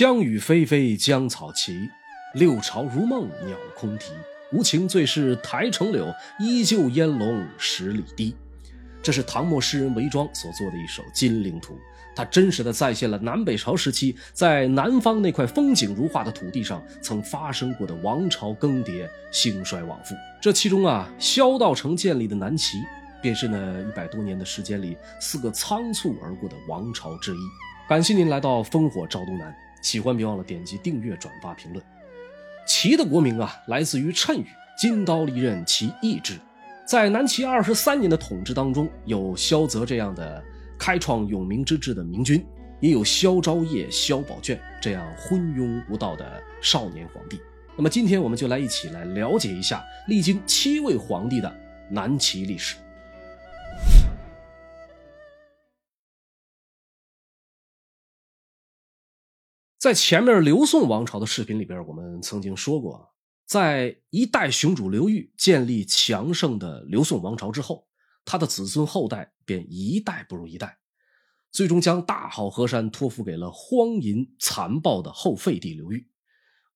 江雨霏霏，江草齐；六朝如梦，鸟空啼。无情最是台城柳，依旧烟笼十里堤。这是唐末诗人韦庄所作的一首《金陵图》，它真实的再现了南北朝时期在南方那块风景如画的土地上曾发生过的王朝更迭、兴衰往复。这其中啊，萧道成建立的南齐，便是那一百多年的时间里四个仓促而过的王朝之一。感谢您来到烽火照东南，喜欢别忘了点击订阅、转发、评论。齐的国名啊，来自于谶语“金刀利刃，其义之”。在南齐二十三年的统治当中，有萧泽这样的开创永明之治的明君，也有萧昭业、萧宝卷这样昏庸无道的少年皇帝。那么今天我们就来一起来了解一下历经七位皇帝的南齐历史。在前面刘宋王朝的视频里边，我们曾经说过，在一代雄主刘裕建立强盛的刘宋王朝之后，他的子孙后代便一代不如一代，最终将大好河山托付给了荒淫残暴的后废帝刘裕，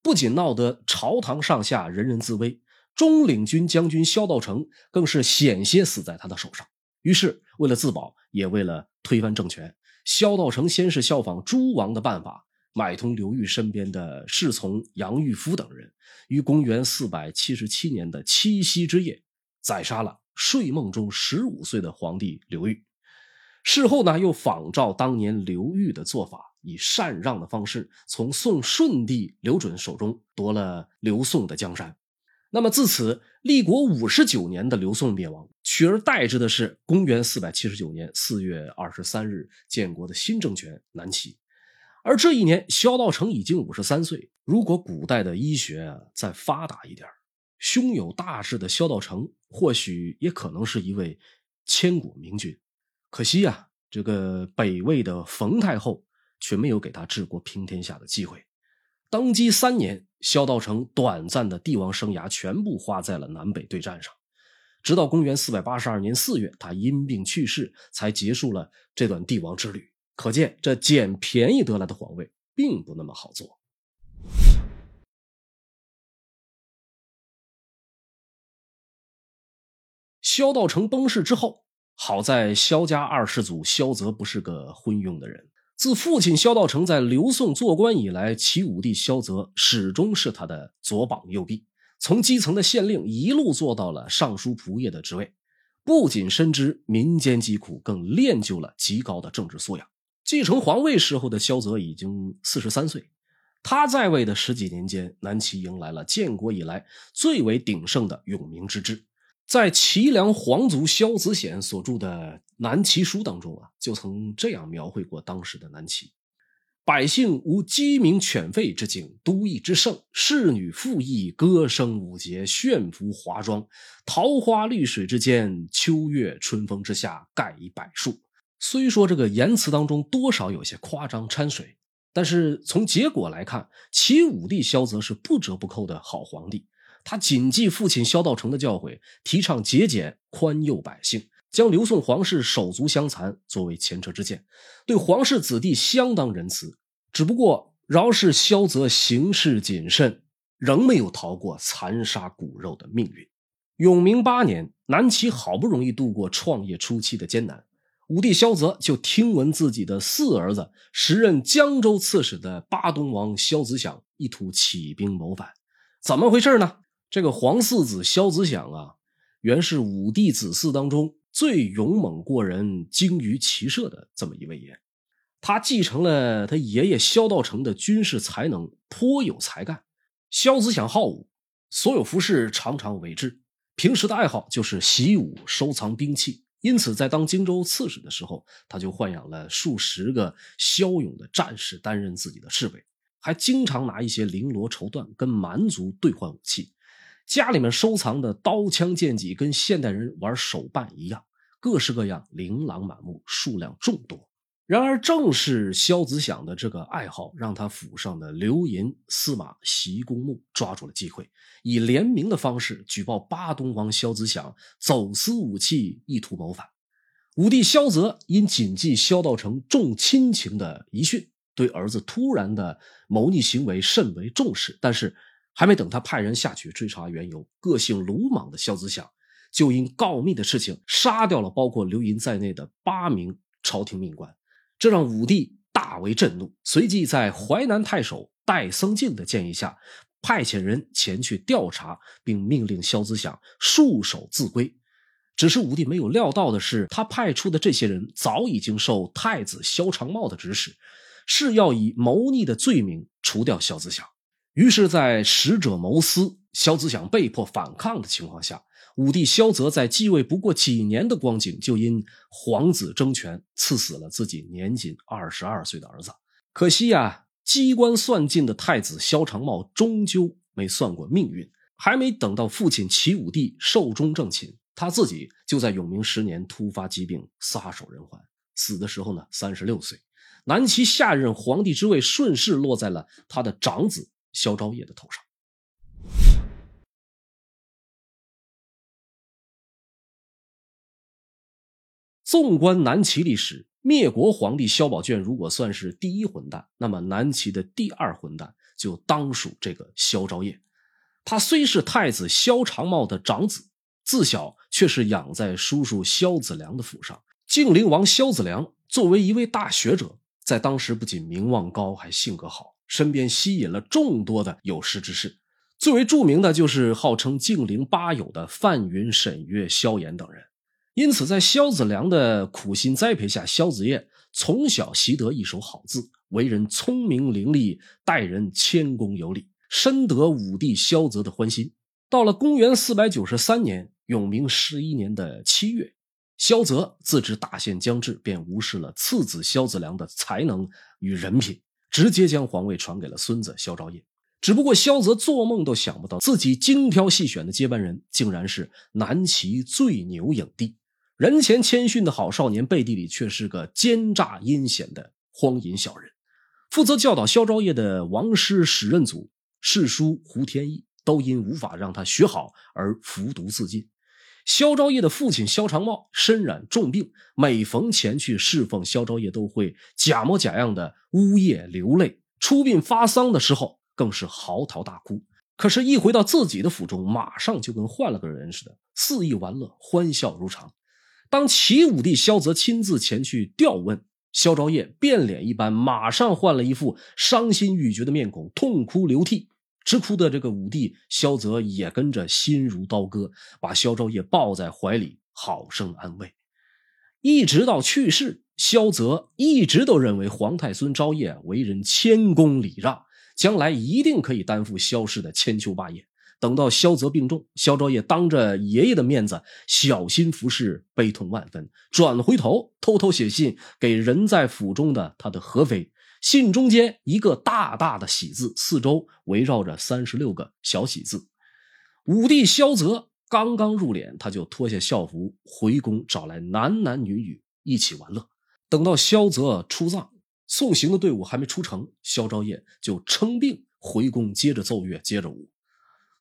不仅闹得朝堂上下人人自危，中领军将军萧道成更是险些死在他的手上。于是，为了自保，也为了推翻政权，萧道成先是效仿诸王的办法。买通刘裕身边的侍从杨玉夫等人，于公元四百七十七年的七夕之夜，宰杀了睡梦中十五岁的皇帝刘裕。事后呢，又仿照当年刘裕的做法，以禅让的方式，从宋顺帝刘准手中夺了刘宋的江山。那么自此，立国五十九年的刘宋灭亡，取而代之的是公元四百七十九年四月二十三日建国的新政权南齐。而这一年，萧道成已经五十三岁。如果古代的医学再发达一点，胸有大志的萧道成或许也可能是一位千古明君。可惜呀，这个北魏的冯太后却没有给他治国平天下的机会。登基三年，萧道成短暂的帝王生涯全部花在了南北对战上。直到公元四百八十二年四月，他因病去世，才结束了这段帝王之旅。可见，这捡便宜得来的皇位并不那么好做。萧道成崩逝之后，好在萧家二世祖萧泽不是个昏庸的人。自父亲萧道成在刘宋做官以来，齐武帝萧泽始终是他的左膀右臂，从基层的县令一路做到了尚书仆射的职位，不仅深知民间疾苦，更练就了极高的政治素养。继承皇位时候的萧泽已经四十三岁，他在位的十几年间，南齐迎来了建国以来最为鼎盛的永明之治。在齐梁皇族萧子显所著的《南齐书》当中啊，就曾这样描绘过当时的南齐：百姓无鸡鸣犬吠之景，都邑之盛，侍女妇役，歌声舞节，炫服华妆，桃花绿水之间，秋月春风之下，盖以柏树。虽说这个言辞当中多少有些夸张掺水，但是从结果来看，齐武帝萧泽是不折不扣的好皇帝。他谨记父亲萧道成的教诲，提倡节俭、宽宥百姓，将刘宋皇室手足相残作为前车之鉴，对皇室子弟相当仁慈。只不过，饶是萧泽行事谨慎，仍没有逃过残杀骨肉的命运。永明八年，南齐好不容易度过创业初期的艰难。武帝萧泽就听闻自己的四儿子，时任江州刺史的巴东王萧子响意图起兵谋反，怎么回事呢？这个皇四子萧子响啊，原是武帝子嗣当中最勇猛过人、精于骑射的这么一位爷，他继承了他爷爷萧道成的军事才能，颇有才干。萧子响好武，所有服饰常常委制，平时的爱好就是习武、收藏兵器。因此，在当荆州刺史的时候，他就豢养了数十个骁勇的战士担任自己的侍卫，还经常拿一些绫罗绸缎跟蛮族兑换武器。家里面收藏的刀枪剑戟跟现代人玩手办一样，各式各样，琳琅满目，数量众多。然而，正是萧子响的这个爱好，让他府上的刘寅、司马习公墓抓住了机会，以联名的方式举报巴东王萧子响走私武器，意图谋反。武帝萧泽因谨记萧道成重亲情的遗训，对儿子突然的谋逆行为甚为重视，但是还没等他派人下去追查缘由，个性鲁莽的萧子响就因告密的事情杀掉了包括刘盈在内的八名朝廷命官，这让武帝大为震怒，随即在淮南太守戴僧敬的建议下，派遣人前去调查，并命令萧子响束手自归。只是武帝没有料到的是，他派出的这些人早已经受太子萧长茂的指使，是要以谋逆的罪名除掉萧子响。于是，在使者谋私、萧子响被迫反抗的情况下，武帝萧泽在继位不过几年的光景，就因皇子争权，赐死了自己年仅二十二岁的儿子。可惜呀，机关算尽的太子萧长茂终究没算过命运，还没等到父亲齐武帝寿终正寝。他自己就在永明十年突发疾病，撒手人寰。死的时候呢，三十六岁。南齐下任皇帝之位顺势落在了他的长子萧昭业的头上。纵观南齐历史，灭国皇帝萧宝卷如果算是第一混蛋，那么南齐的第二混蛋就当属这个萧昭业。他虽是太子萧长茂的长子。自小却是养在叔叔萧子良的府上。晋陵王萧子良作为一位大学者，在当时不仅名望高，还性格好，身边吸引了众多的有识之士。最为著名的就是号称晋陵八友的范云、沈约、萧衍等人。因此，在萧子良的苦心栽培下，萧子业从小习得一手好字，为人聪明伶俐，待人谦恭有礼，深得武帝萧泽的欢心。到了公元四百九十三年。永明十一年的七月，萧泽自知大限将至，便无视了次子萧子良的才能与人品，直接将皇位传给了孙子萧昭业。只不过萧泽做梦都想不到，自己精挑细选的接班人，竟然是南齐最牛影帝。人前谦逊的好少年，背地里却是个奸诈阴险的荒淫小人。负责教导萧昭业的王师史任祖、世叔胡天翼，都因无法让他学好而服毒自尽。萧昭业的父亲萧长茂身染重病，每逢前去侍奉，萧昭业都会假模假样的呜咽流泪。出殡发丧的时候，更是嚎啕大哭。可是，一回到自己的府中，马上就跟换了个人似的，肆意玩乐，欢笑如常。当齐武帝萧泽亲自前去调问，萧昭业变脸一般，马上换了一副伤心欲绝的面孔，痛哭流涕。直哭的这个武帝萧泽也跟着心如刀割，把萧昭业抱在怀里，好生安慰。一直到去世，萧泽一直都认为皇太孙昭业为人谦恭礼让，将来一定可以担负萧氏的千秋霸业。等到萧泽病重，萧昭业当着爷爷的面子小心服侍，悲痛万分，转回头偷偷写信给人在府中的他的和妃。信中间一个大大的喜字，四周围绕着三十六个小喜字。武帝萧泽刚刚入殓，他就脱下校服回宫，找来男男女女一起玩乐。等到萧泽出葬，送行的队伍还没出城，萧昭业就称病回宫，接着奏乐，接着舞。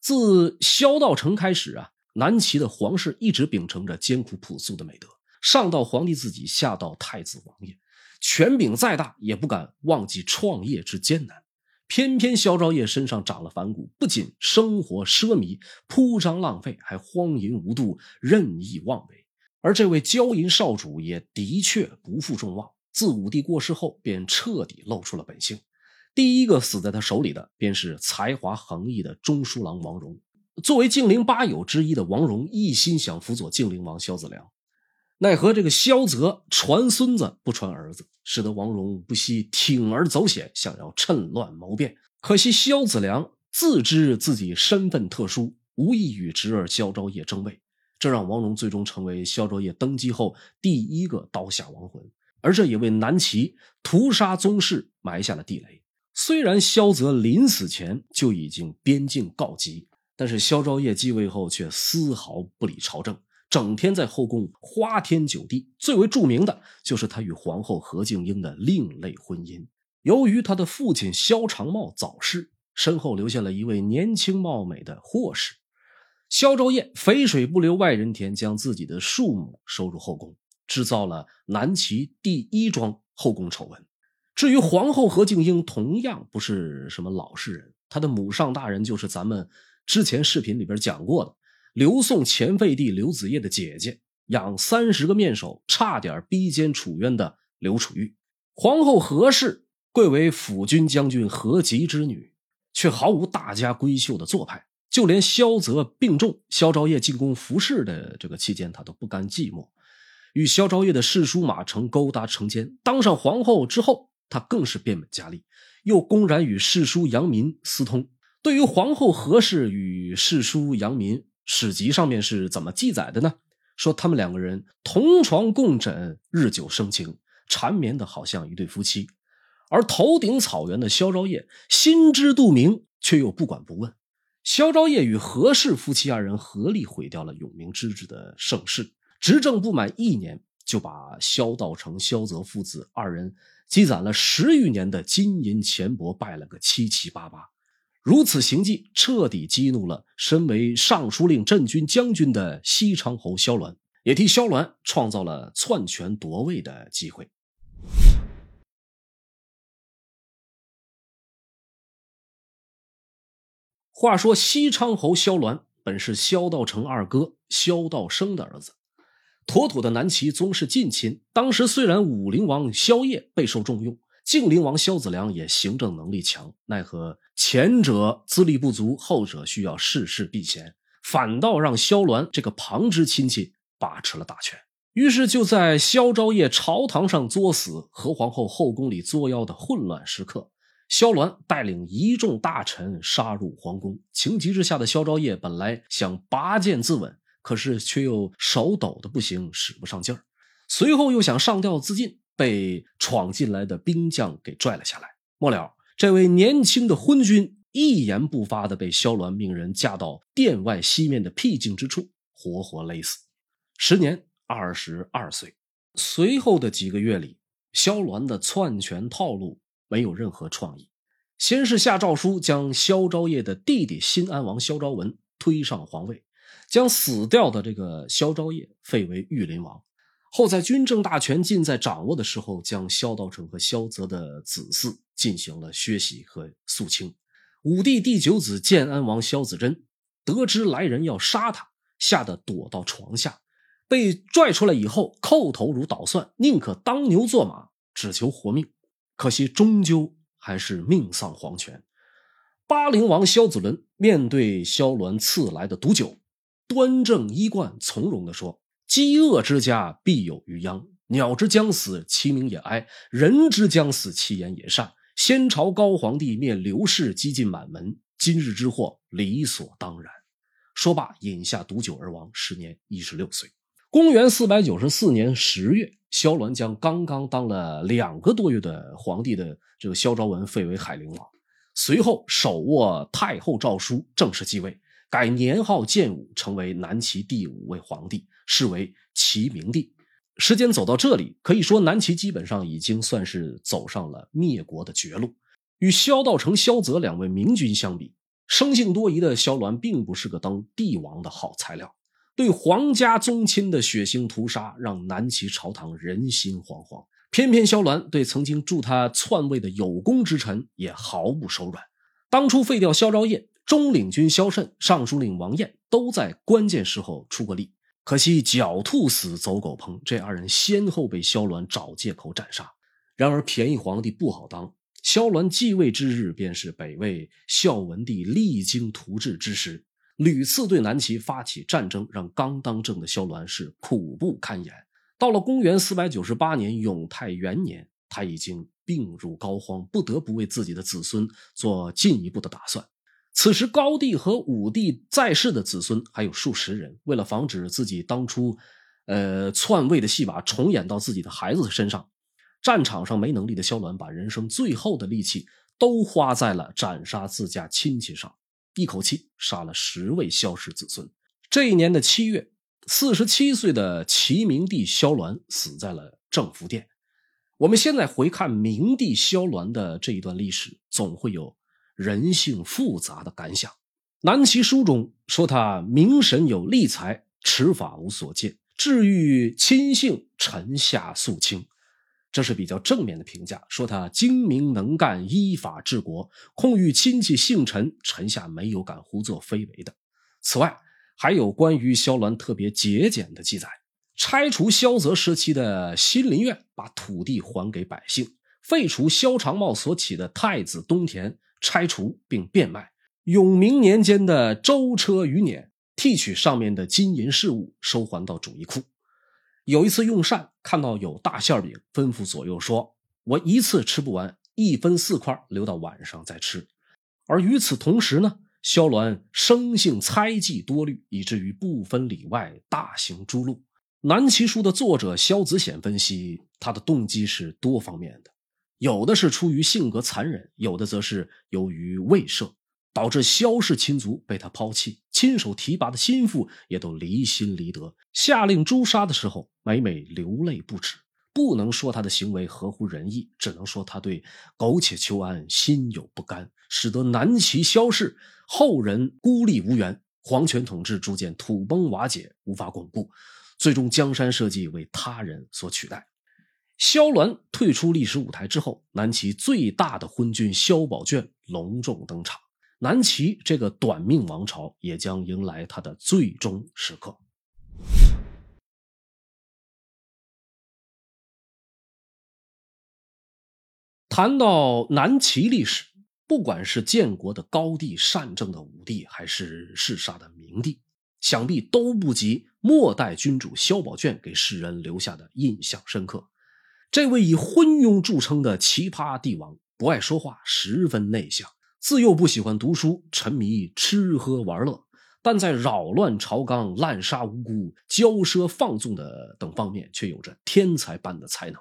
自萧道成开始啊，南齐的皇室一直秉承着艰苦朴素的美德，上到皇帝自己，下到太子王爷。权柄再大，也不敢忘记创业之艰难。偏偏萧昭业身上长了反骨，不仅生活奢靡、铺张浪费，还荒淫无度、任意妄为。而这位骄淫少主也的确不负众望，自武帝过世后，便彻底露出了本性。第一个死在他手里的，便是才华横溢的中书郎王戎。作为静陵八友之一的王戎，一心想辅佐静陵王萧子良。奈何这个萧泽传孙子不传儿子，使得王戎不惜铤而走险，想要趁乱谋变。可惜萧子良自知自己身份特殊，无意与侄儿萧昭业争位，这让王戎最终成为萧昭业登基后第一个刀下亡魂，而这也为南齐屠杀宗室埋下了地雷。虽然萧泽临死前就已经边境告急，但是萧昭业继位后却丝毫不理朝政。整天在后宫花天酒地，最为著名的就是他与皇后何静英的另类婚姻。由于他的父亲萧长茂早逝，身后留下了一位年轻貌美的霍氏。萧昭业肥水不流外人田，将自己的庶母收入后宫，制造了南齐第一桩后宫丑闻。至于皇后何敬英，同样不是什么老实人，她的母上大人就是咱们之前视频里边讲过的刘宋前废帝刘子业的姐姐，养三十个面首，差点逼奸楚渊的刘楚玉。皇后何氏贵为辅军将军何吉之女，却毫无大家闺秀的做派。就连萧泽病重，萧昭业进宫服侍的这个期间，她都不甘寂寞，与萧昭业的世叔马成勾搭成奸。当上皇后之后，他更是变本加厉，又公然与世叔杨民私通。对于皇后何氏与世叔杨民，史籍上面是怎么记载的呢？说他们两个人同床共枕，日久生情，缠绵的好像一对夫妻。而头顶草原的萧昭业心知肚明，却又不管不问。萧昭业与何氏夫妻二人合力毁掉了永明之治的盛世，执政不满一年，就把萧道成、萧泽父子二人积攒了十余年的金银钱帛败了个七七八八。如此行迹，彻底激怒了身为尚书令、镇军将军的西昌侯萧鸾，也替萧鸾创造了篡权夺位的机会。话说西昌侯萧鸾本是萧道成二哥萧道生的儿子，妥妥的南齐宗室近亲。当时虽然武陵王萧业备受重用，靖陵王萧子良也行政能力强，奈何前者资历不足，后者需要事事避嫌，反倒让萧鸾这个旁支亲戚把持了大权。于是就在萧昭业朝堂上作死，何皇后后宫里作妖的混乱时刻。萧鸾带领一众大臣杀入皇宫，情急之下的萧昭业本来想拔剑自刎，可是却又手抖的不行，使不上劲儿。随后又想上吊自尽，被闯进来的兵将给拽了下来。末了，这位年轻的昏君一言不发的被萧鸾命人架到殿外西面的僻静之处，活活勒死。时年二十二岁。随后的几个月里，萧鸾的篡权套路。没有任何创意。先是下诏书将萧昭业的弟弟新安王萧昭文推上皇位，将死掉的这个萧昭业废为御林王。后在军政大权尽在掌握的时候，将萧道成和萧泽的子嗣进行了削洗和肃清。武帝第九子建安王萧子真得知来人要杀他，吓得躲到床下，被拽出来以后，叩头如捣蒜，宁可当牛做马，只求活命。可惜，终究还是命丧黄泉。巴陵王萧子伦面对萧鸾赐来的毒酒，端正衣冠，从容地说：“饥饿之家必有余殃。鸟之将死，其鸣也哀；人之将死，其言也善。先朝高皇帝灭刘氏，积近满门，今日之祸，理所当然。”说罢，饮下毒酒而亡，时年一十六岁。公元四百九十四年十月，萧鸾将刚刚当了两个多月的皇帝的这个萧昭文废为海陵王，随后手握太后诏书，正式继位，改年号建武，成为南齐第五位皇帝，是为齐明帝。时间走到这里，可以说南齐基本上已经算是走上了灭国的绝路。与萧道成、萧泽两位明君相比，生性多疑的萧鸾并不是个当帝王的好材料。对皇家宗亲的血腥屠杀，让南齐朝堂人心惶惶。偏偏萧鸾对曾经助他篡位的有功之臣也毫不手软。当初废掉萧昭业，中领军萧慎、尚书令王彦都在关键时候出过力。可惜狡兔死，走狗烹，这二人先后被萧鸾找借口斩杀。然而便宜皇帝不好当，萧鸾继位之日，便是北魏孝文帝励精图治之时。屡次对南齐发起战争，让刚当政的萧鸾是苦不堪言。到了公元四百九十八年永泰元年，他已经病入膏肓，不得不为自己的子孙做进一步的打算。此时高帝和武帝在世的子孙还有数十人，为了防止自己当初，呃篡位的戏码重演到自己的孩子身上，战场上没能力的萧鸾把人生最后的力气都花在了斩杀自家亲戚上。一口气杀了十位萧氏子孙。这一年的七月，四十七岁的齐明帝萧鸾死在了正福殿。我们现在回看明帝萧鸾的这一段历史，总会有人性复杂的感想。南齐书中说他明神有立才，持法无所见，治愈亲信，臣下肃清。这是比较正面的评价，说他精明能干，依法治国，控御亲戚姓陈，臣下没有敢胡作非为的。此外，还有关于萧鸾特别节俭的记载：拆除萧泽时期的新林苑，把土地还给百姓；废除萧长茂所起的太子东田，拆除并变卖；永明年间的舟车余辇，剔取上面的金银饰物，收还到主义库。有一次用膳，看到有大馅饼，吩咐左右说：“我一次吃不完，一分四块，留到晚上再吃。”而与此同时呢，萧鸾生性猜忌多虑，以至于不分里外，大行诛戮。南齐书的作者萧子显分析，他的动机是多方面的，有的是出于性格残忍，有的则是由于畏赦。导致萧氏亲族被他抛弃，亲手提拔的心腹也都离心离德。下令诛杀的时候，每每流泪不止。不能说他的行为合乎仁义，只能说他对苟且求安心有不甘，使得南齐萧氏后人孤立无援，皇权统治逐渐土崩瓦解，无法巩固，最终江山社稷为他人所取代。萧鸾退出历史舞台之后，南齐最大的昏君萧宝卷隆重登场。南齐这个短命王朝也将迎来它的最终时刻。谈到南齐历史，不管是建国的高帝、善政的武帝，还是弑杀的明帝，想必都不及末代君主萧宝卷给世人留下的印象深刻。这位以昏庸著称的奇葩帝王，不爱说话，十分内向。自幼不喜欢读书，沉迷吃喝玩乐，但在扰乱朝纲、滥杀无辜、骄奢放纵的等方面，却有着天才般的才能。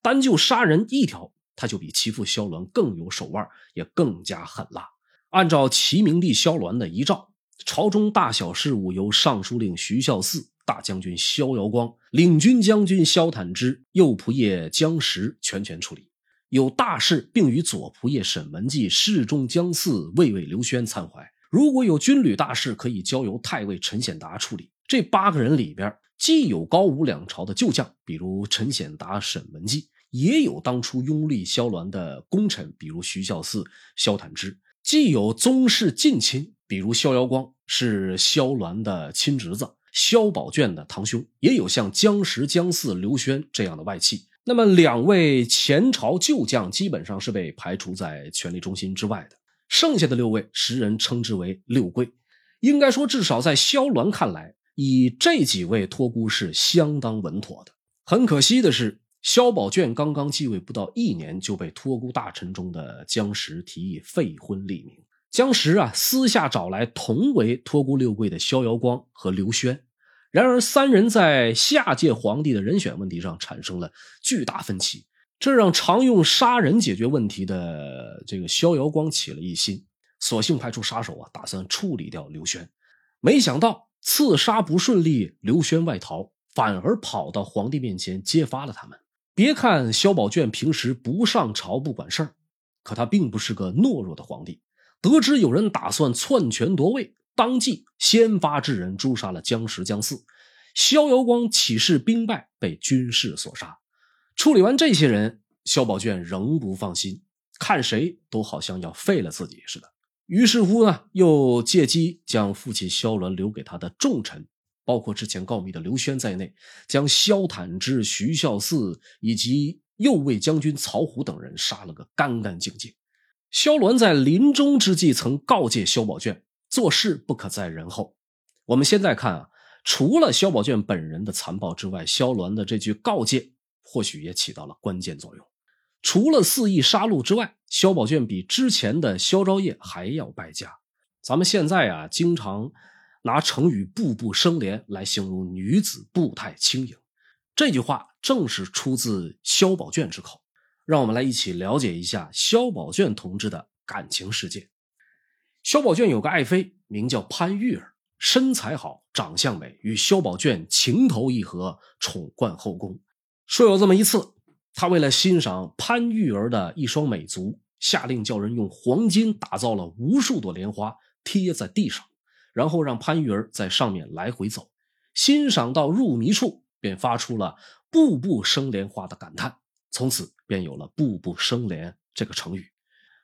单就杀人一条，他就比其父萧鸾更有手腕，也更加狠辣。按照齐明帝萧鸾的遗诏，朝中大小事务由尚书令徐孝嗣、大将军萧遥光、领军将军萧坦之、右仆射江石全权处理。有大事，并与左仆射沈文季、侍中江嗣、卫尉刘轩参怀。如果有军旅大事，可以交由太尉陈显达处理。这八个人里边，既有高武两朝的旧将，比如陈显达、沈文季，也有当初拥立萧鸾的功臣，比如徐孝嗣、萧坦之；既有宗室近亲，比如萧遥光是萧鸾的亲侄子，萧宝卷的堂兄；也有像姜实、姜嗣、刘轩这样的外戚。那么，两位前朝旧将基本上是被排除在权力中心之外的。剩下的六位，时人称之为六贵。应该说，至少在萧鸾看来，以这几位托孤是相当稳妥的。很可惜的是，萧宝卷刚刚继位不到一年，就被托孤大臣中的姜实提议废婚立名。姜石啊，私下找来同为托孤六贵的萧遥光和刘轩。然而，三人在下届皇帝的人选问题上产生了巨大分歧，这让常用杀人解决问题的这个萧遥光起了疑心，索性派出杀手啊，打算处理掉刘轩。没想到刺杀不顺利，刘轩外逃，反而跑到皇帝面前揭发了他们。别看萧宝卷平时不上朝不管事儿，可他并不是个懦弱的皇帝。得知有人打算篡权夺位。当即先发制人，诛杀了姜石、姜四。萧遥光起事兵败，被军士所杀。处理完这些人，萧宝卷仍不放心，看谁都好像要废了自己似的。于是乎呢，又借机将父亲萧鸾留给他的重臣，包括之前告密的刘轩在内，将萧坦之、徐孝嗣以及右卫将军曹虎等人杀了个干干净净。萧鸾在临终之际曾告诫萧宝卷。做事不可在人后。我们现在看啊，除了萧宝卷本人的残暴之外，萧鸾的这句告诫或许也起到了关键作用。除了肆意杀戮之外，萧宝卷比之前的萧昭业还要败家。咱们现在啊，经常拿成语“步步生莲”来形容女子步态轻盈，这句话正是出自萧宝卷之口。让我们来一起了解一下萧宝卷同志的感情世界。萧宝卷有个爱妃，名叫潘玉儿，身材好，长相美，与萧宝卷情投意合，宠冠后宫。说有这么一次，他为了欣赏潘玉儿的一双美足，下令叫人用黄金打造了无数朵莲花贴在地上，然后让潘玉儿在上面来回走，欣赏到入迷处，便发出了“步步生莲花”的感叹。从此便有了“步步生莲”这个成语。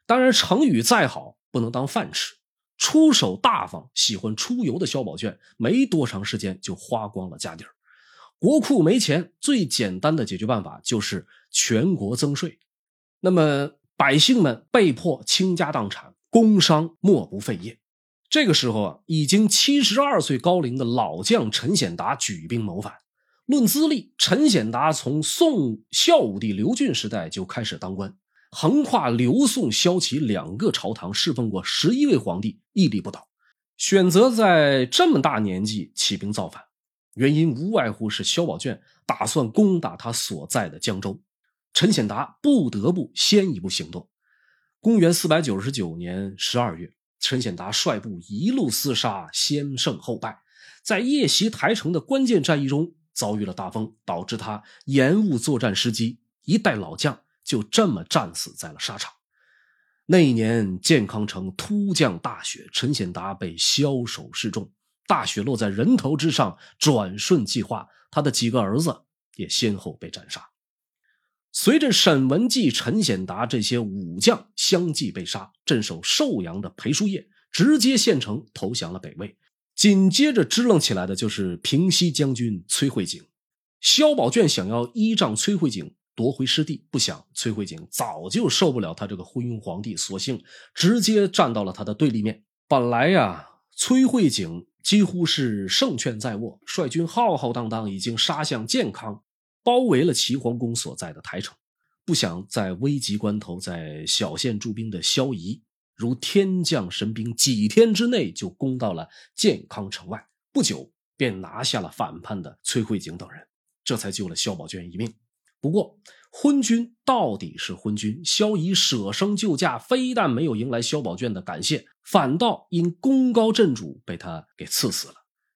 当然，成语再好，不能当饭吃。出手大方、喜欢出游的萧宝卷，没多长时间就花光了家底儿。国库没钱，最简单的解决办法就是全国增税。那么百姓们被迫倾家荡产，工商莫不废业。这个时候啊，已经七十二岁高龄的老将陈显达举兵谋反。论资历，陈显达从宋孝武帝刘俊时代就开始当官，横跨刘宋萧齐两个朝堂，侍奉过十一位皇帝，屹立不倒。选择在这么大年纪起兵造反，原因无外乎是萧宝卷打算攻打他所在的江州，陈显达不得不先一步行动。公元四百九十九年十二月，陈显达率部一路厮杀，先胜后败，在夜袭台城的关键战役中。遭遇了大风，导致他延误作战时机，一代老将就这么战死在了沙场。那一年健康城突降大雪，陈显达被枭首示众，大雪落在人头之上，转瞬即化，他的几个儿子也先后被斩杀。随着沈文季、陈显达这些武将相继被杀，镇守寿阳的裴叔业直接献城投降了北魏。紧接着支棱起来的就是平西将军崔慧景，萧宝卷想要依仗崔慧景夺回失地，不想崔慧景早就受不了他这个昏庸皇帝，索性直接站到了他的对立面。本来呀，崔慧景几乎是胜券在握，率军浩浩荡荡已经杀向建康，包围了齐桓公所在的台城，不想在危急关头，在小县驻兵的萧仪。如天降神兵，几天之内就攻到了建康城外，不久便拿下了反叛的崔慧景等人，这才救了萧宝卷一命。不过，昏君到底是昏君，萧仪舍生救驾，非但没有迎来萧宝卷的感谢，反倒因功高震主被他给赐死了。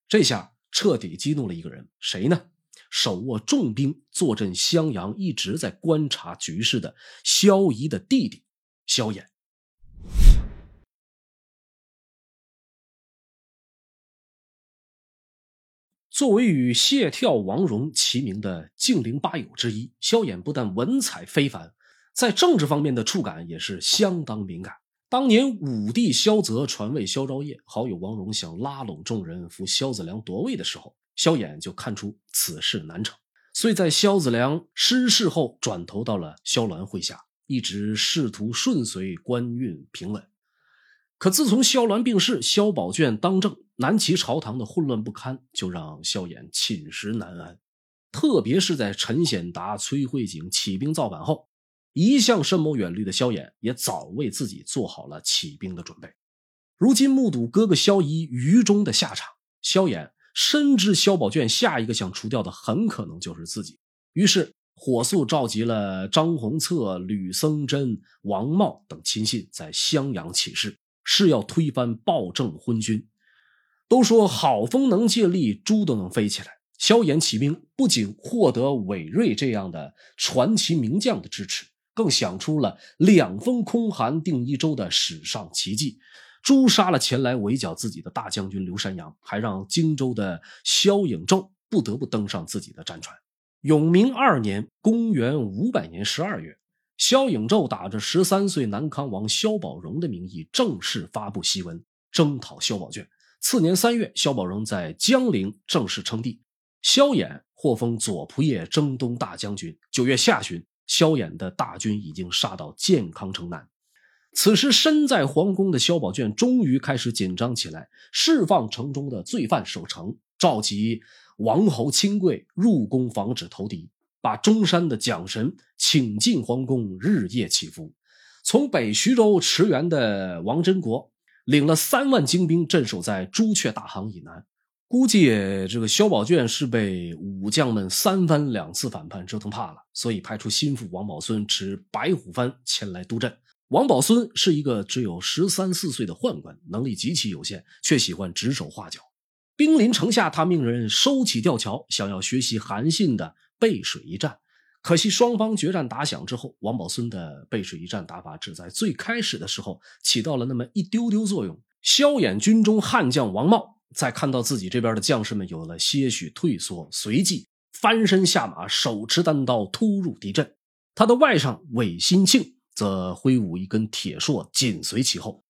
这下彻底激怒了一个人，谁呢？手握重兵坐镇襄阳，一直在观察局势的萧仪的弟弟萧衍。作为与谢眺、王戎齐名的晋陵八友之一，萧衍不但文采非凡，在政治方面的触感也是相当敏感。当年武帝萧泽传位萧昭业，好友王戎想拉拢众人扶萧子良夺位的时候，萧衍就看出此事难成，所以在萧子良失势后，转投到了萧鸾麾下，一直试图顺遂官运平稳。可自从萧鸾病逝，萧宝卷当政，南齐朝堂的混乱不堪，就让萧衍寝食难安。特别是在陈显达、崔慧景起兵造反后，一向深谋远虑的萧衍也早为自己做好了起兵的准备。如今目睹哥哥萧仪愚忠的下场，萧衍深知萧宝卷下一个想除掉的很可能就是自己，于是火速召集了张宏策、吕僧真、王茂等亲信，在襄阳起事。是要推翻暴政昏君。都说好风能借力，猪都能飞起来。萧衍起兵，不仅获得韦睿这样的传奇名将的支持，更想出了两封空函定一州的史上奇迹，诛杀了前来围剿自己的大将军刘山阳，还让荆州的萧颖胄不得不登上自己的战船。永明二年（公元五百年十二月）。萧颖胄打着十三岁南康王萧宝荣的名义，正式发布檄文征讨萧宝卷。次年三月，萧宝仍在江陵正式称帝，萧衍获封左仆射、征东大将军。九月下旬，萧衍的大军已经杀到建康城南。此时，身在皇宫的萧宝卷终于开始紧张起来，释放城中的罪犯守城，召集王侯亲贵入宫，防止投敌。把中山的蒋神请进皇宫，日夜祈福。从北徐州驰援的王真国领了三万精兵镇守在朱雀大行以南。估计这个萧宝卷是被武将们三番两次反叛折腾怕了，所以派出心腹王宝孙持白虎幡前来督阵。王宝孙是一个只有十三四岁的宦官，能力极其有限，却喜欢指手画脚。兵临城下，他命人收起吊桥，想要学习韩信的。背水一战，可惜双方决战打响之后，王宝孙的背水一战打法只在最开始的时候起到了那么一丢丢作用。萧衍军中悍将王茂在看到自己这边的将士们有了些许退缩，随即翻身下马，手持单刀突入敌阵。他的外甥韦新庆则挥舞一根铁槊紧随其后。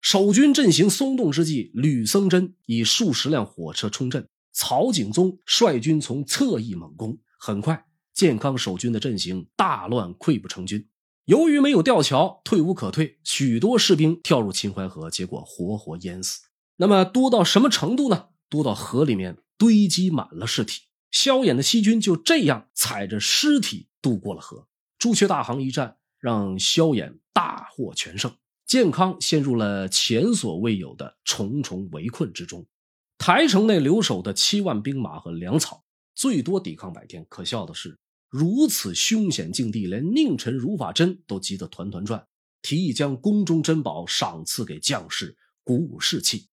守军阵型松动之际，吕僧真以数十辆火车冲阵，曹景宗率军从侧翼猛攻。很快，健康守军的阵型大乱，溃不成军。由于没有吊桥，退无可退，许多士兵跳入秦淮河，结果活活淹死。那么多到什么程度呢？多到河里面堆积满了尸体。萧衍的西军就这样踩着尸体渡过了河。朱雀大行一战让萧衍大获全胜。健康陷入了前所未有的重重围困之中，台城内留守的七万兵马和粮草，最多抵抗百天。可笑的是，如此凶险境地，连宁臣如法真都急得团团转，提议将宫中珍宝赏赐给将士，鼓舞士气。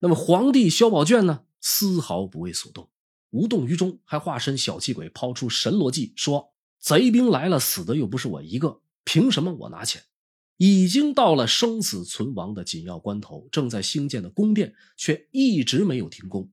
那么皇帝萧宝卷呢，丝毫不为所动，无动于衷，还化身小气鬼，抛出神逻辑，说：“贼兵来了，死的又不是我一个，凭什么我拿钱？”已经到了生死存亡的紧要关头，正在兴建的宫殿却一直没有停工。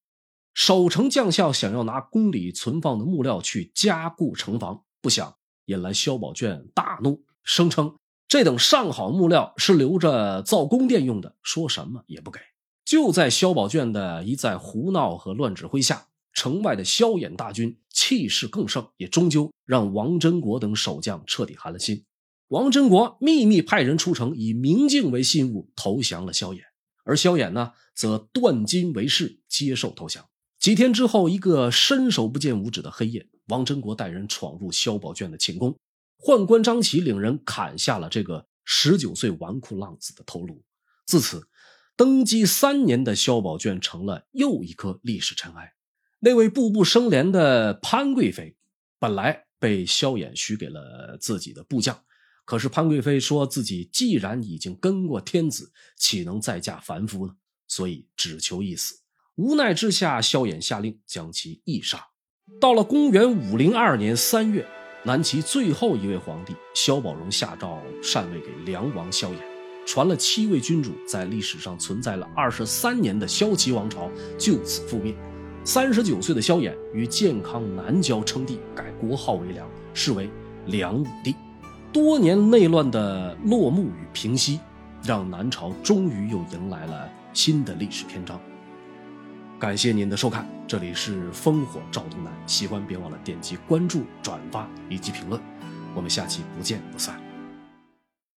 守城将校想要拿宫里存放的木料去加固城防，不想引来萧宝卷大怒，声称这等上好木料是留着造宫殿用的，说什么也不给。就在萧宝卷的一再胡闹和乱指挥下，城外的萧衍大军气势更盛，也终究让王真国等守将彻底寒了心。王真国秘密派人出城，以明镜为信物投降了萧衍，而萧衍呢，则断金为誓，接受投降。几天之后，一个伸手不见五指的黑夜，王真国带人闯入萧宝卷的寝宫，宦官张启领人砍下了这个十九岁纨绔浪子的头颅。自此，登基三年的萧宝卷成了又一颗历史尘埃。那位步步生莲的潘贵妃，本来被萧衍许给了自己的部将。可是潘贵妃说自己既然已经跟过天子，岂能再嫁凡夫呢？所以只求一死。无奈之下，萧衍下令将其缢杀。到了公元五零二年三月，南齐最后一位皇帝萧宝融下诏禅位给梁王萧衍，传了七位君主，在历史上存在了二十三年的萧齐王朝就此覆灭。三十九岁的萧衍与建康南郊称帝，改国号为梁，是为梁武帝。多年内乱的落幕与平息，让南朝终于又迎来了新的历史篇章。感谢您的收看，这里是烽火照东南，喜欢别忘了点击关注、转发以及评论，我们下期不见不散。